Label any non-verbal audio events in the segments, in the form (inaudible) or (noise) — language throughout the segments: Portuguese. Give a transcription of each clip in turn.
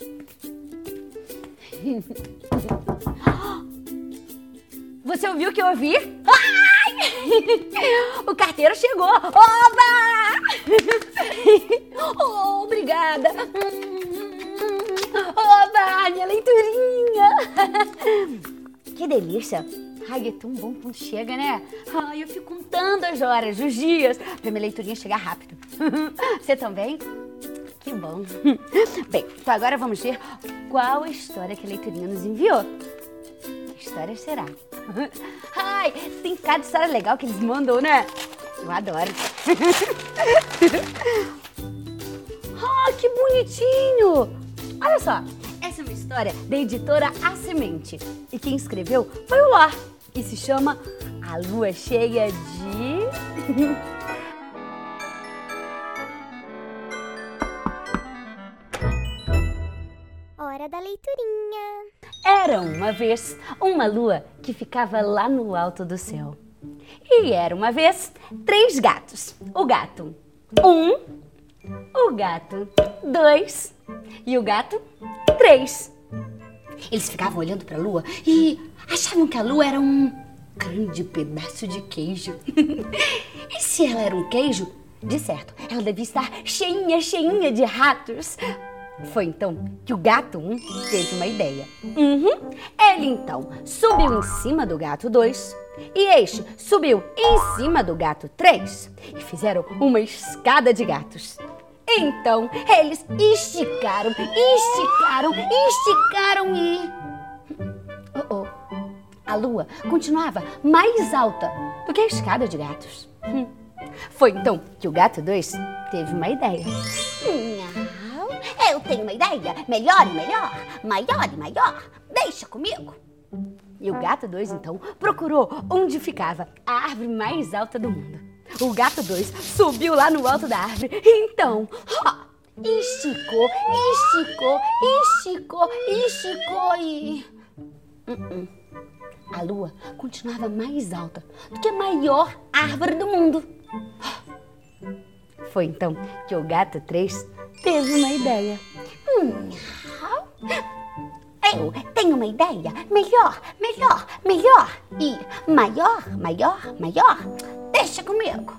(laughs) Você ouviu o que eu ouvi? Ai! (laughs) O carteiro chegou! Oba! (laughs) Oh, obrigada! Oba, minha leiturinha! Que delícia! Ai, é tão bom quando chega, né? Ai, eu fico contando as horas, os dias, pra minha leiturinha chegar rápido. Você também? Que bom. (laughs) Bem, então agora vamos ver qual a história que a leiturinha nos enviou. Que história será? (laughs) Ai, tem cada história legal que eles mandam, né? Eu adoro. (laughs) Ah, que bonitinho! Olha só, essa é uma história da editora A Semente. E quem escreveu foi o Ló. E se chama A Lua Cheia de. Hora da leiturinha. Era uma vez uma lua que ficava lá no alto do céu. E era uma vez três gatos. O gato um, o gato dois e o gato três. Eles ficavam olhando para a lua e achavam que a lua era um grande pedaço de queijo. (laughs) e se ela era um queijo, de certo, ela devia estar cheinha, cheinha de ratos. Foi então que o gato 1 um teve uma ideia. Uhum. Ele então subiu em cima do gato 2 e este subiu em cima do gato 3 e fizeram uma escada de gatos. Então eles esticaram, esticaram, esticaram e. Oh, oh. A lua continuava mais alta do que a escada de gatos. Hum. Foi então que o gato 2 teve uma ideia. Eu tenho uma ideia. Melhor e melhor. Maior e maior. Deixa comigo. E o gato 2 então procurou onde ficava a árvore mais alta do mundo. O gato 2 subiu lá no alto da árvore e então ó, esticou, esticou, esticou, esticou e. Uh -uh. A lua continuava mais alta do que a maior árvore do mundo. Foi então que o gato 3 teve uma ideia. Hum, eu tenho uma ideia. Melhor, melhor, melhor. E maior, maior, maior. Deixa comigo.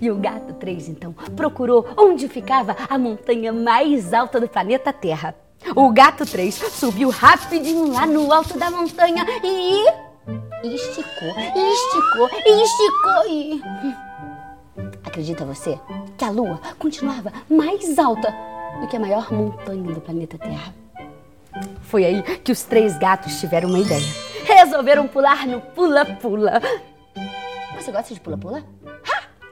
E o gato 3 então procurou onde ficava a montanha mais alta do planeta Terra. O gato 3 subiu rapidinho lá no alto da montanha e. esticou, esticou, esticou e. Acredita você que a Lua continuava mais alta do que a maior montanha do planeta Terra? Foi aí que os três gatos tiveram uma ideia. Resolveram pular no pula-pula. Você gosta de pula-pula?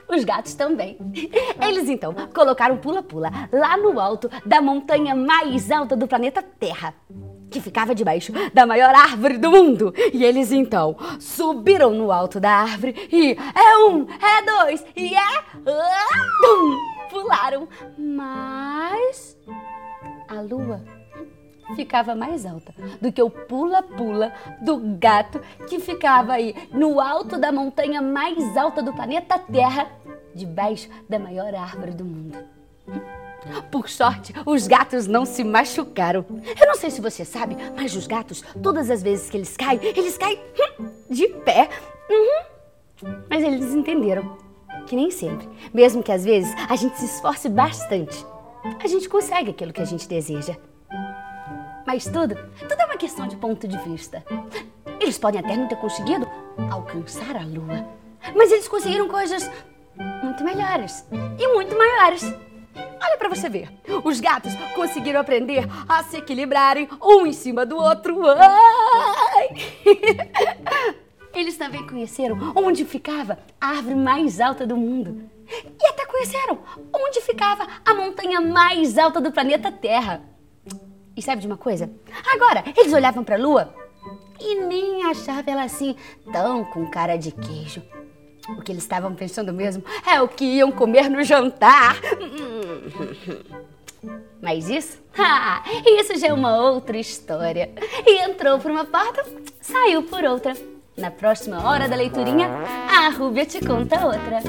Os gatos também. Eles então colocaram pula-pula lá no alto da montanha mais alta do planeta Terra, que ficava debaixo da maior árvore do mundo. E eles então subiram no alto da árvore e é um, é dois e é. Tum, pularam. Mas a lua ficava mais alta do que o pula-pula do gato que ficava aí no alto da montanha mais alta do planeta Terra, debaixo da maior árvore do mundo. Por sorte, os gatos não se machucaram. Eu não sei se você sabe, mas os gatos, todas as vezes que eles caem, eles caem hum, de pé. Uhum. Mas eles entenderam que nem sempre, mesmo que às vezes a gente se esforce bastante, a gente consegue aquilo que a gente deseja. Mas tudo, tudo é uma questão de ponto de vista. Eles podem até não ter conseguido alcançar a lua, mas eles conseguiram coisas muito melhores e muito maiores. Olha para você ver. Os gatos conseguiram aprender a se equilibrarem um em cima do outro. Ai! (laughs) Eles também conheceram onde ficava a árvore mais alta do mundo. E até conheceram onde ficava a montanha mais alta do planeta Terra. E sabe de uma coisa? Agora, eles olhavam para a lua e nem achavam ela assim tão com cara de queijo. O que eles estavam pensando mesmo é o que iam comer no jantar. (laughs) Mas isso? Isso já é uma outra história. E entrou por uma porta, saiu por outra. Na próxima hora da leiturinha, a Rúbia te conta outra.